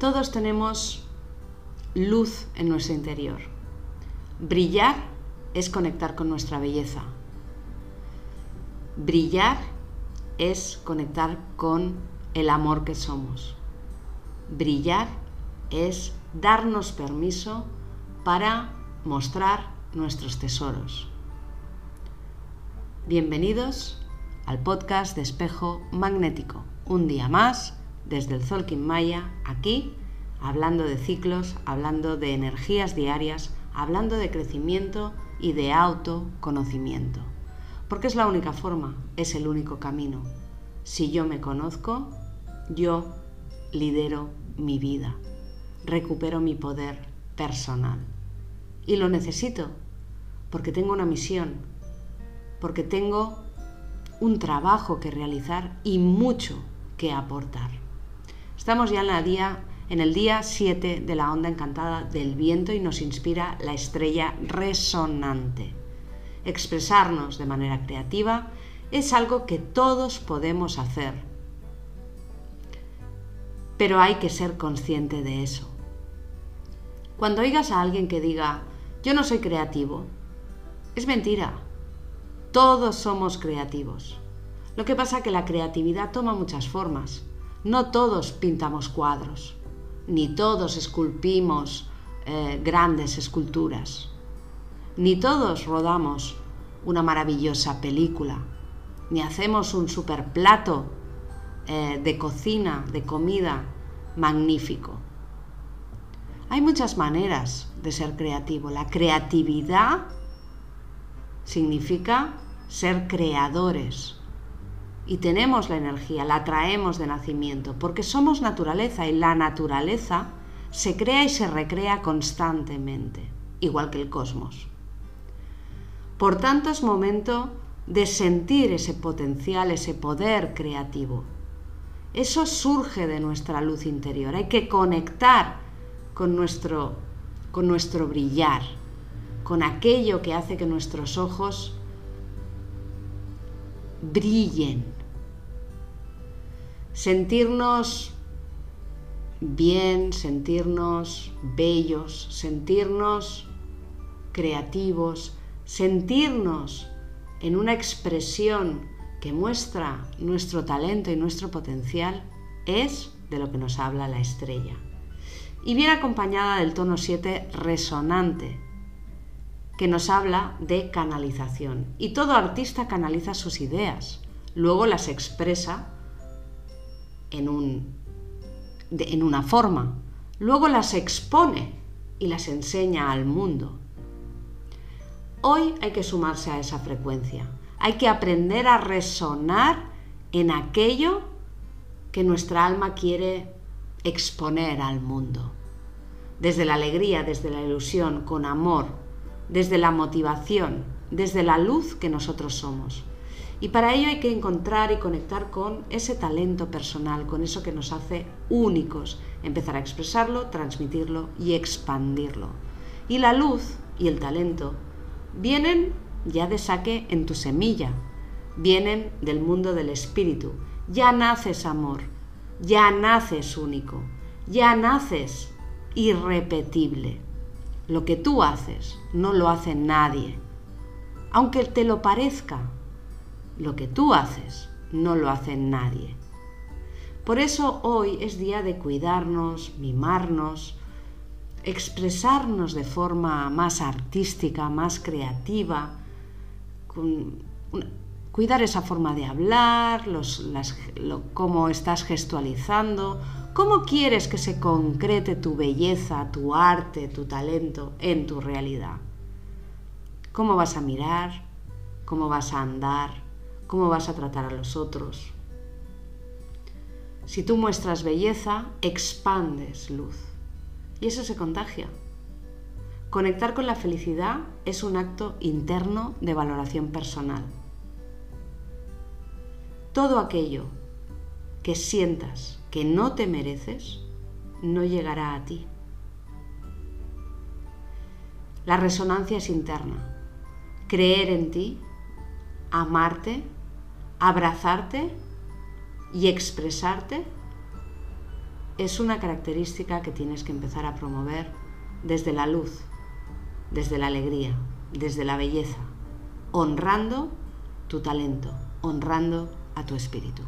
Todos tenemos luz en nuestro interior. Brillar es conectar con nuestra belleza. Brillar es conectar con el amor que somos. Brillar es darnos permiso para mostrar nuestros tesoros. Bienvenidos al podcast de Espejo Magnético. Un día más desde el Zolkin Maya, aquí, hablando de ciclos, hablando de energías diarias, hablando de crecimiento y de autoconocimiento. Porque es la única forma, es el único camino. Si yo me conozco, yo lidero mi vida, recupero mi poder personal. Y lo necesito, porque tengo una misión, porque tengo un trabajo que realizar y mucho que aportar. Estamos ya en, la día, en el día 7 de la onda encantada del viento y nos inspira la estrella resonante. Expresarnos de manera creativa es algo que todos podemos hacer, pero hay que ser consciente de eso. Cuando oigas a alguien que diga, yo no soy creativo, es mentira. Todos somos creativos. Lo que pasa es que la creatividad toma muchas formas. No todos pintamos cuadros, ni todos esculpimos eh, grandes esculturas, ni todos rodamos una maravillosa película, ni hacemos un super plato eh, de cocina, de comida magnífico. Hay muchas maneras de ser creativo. La creatividad significa ser creadores, y tenemos la energía, la traemos de nacimiento, porque somos naturaleza y la naturaleza se crea y se recrea constantemente, igual que el cosmos. Por tanto, es momento de sentir ese potencial, ese poder creativo. Eso surge de nuestra luz interior. Hay que conectar con nuestro, con nuestro brillar, con aquello que hace que nuestros ojos brillen, sentirnos bien, sentirnos bellos, sentirnos creativos, sentirnos en una expresión que muestra nuestro talento y nuestro potencial, es de lo que nos habla la estrella. Y viene acompañada del tono 7 resonante, que nos habla de canalización. Y todo artista canaliza sus ideas, luego las expresa en, un, en una forma, luego las expone y las enseña al mundo. Hoy hay que sumarse a esa frecuencia, hay que aprender a resonar en aquello que nuestra alma quiere exponer al mundo. Desde la alegría, desde la ilusión, con amor, desde la motivación, desde la luz que nosotros somos. Y para ello hay que encontrar y conectar con ese talento personal, con eso que nos hace únicos, empezar a expresarlo, transmitirlo y expandirlo. Y la luz y el talento vienen ya de saque en tu semilla, vienen del mundo del espíritu. Ya naces amor, ya naces único, ya naces irrepetible. Lo que tú haces no lo hace nadie, aunque te lo parezca lo que tú haces no lo hace nadie. Por eso hoy es día de cuidarnos, mimarnos, expresarnos de forma más artística, más creativa, cuidar esa forma de hablar, cómo estás gestualizando, cómo quieres que se concrete tu belleza, tu arte, tu talento en tu realidad. Cómo vas a mirar, cómo vas a andar, cómo vas a tratar a los otros. Si tú muestras belleza, expandes luz. Y eso se contagia. Conectar con la felicidad es un acto interno de valoración personal. Todo aquello que sientas que no te mereces, no llegará a ti. La resonancia es interna. Creer en ti, amarte abrazarte y expresarte es una característica que tienes que empezar a promover desde la luz, desde la alegría, desde la belleza, honrando tu talento, honrando a tu espíritu.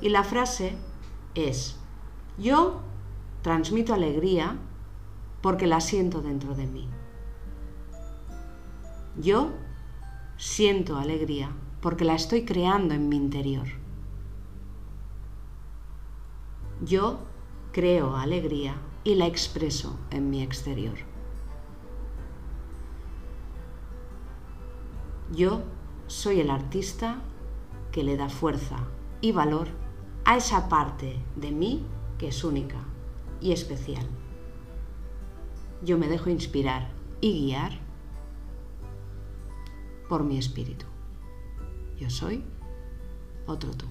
Y la frase es, yo transmito alegría porque la siento dentro de mí. Yo siento alegría porque la estoy creando en mi interior. Yo creo alegría y la expreso en mi exterior. Yo soy el artista que le da fuerza y valor a esa parte de mí que es única y especial. Yo me dejo inspirar y guiar por mi espíritu. Yo soy otro tú.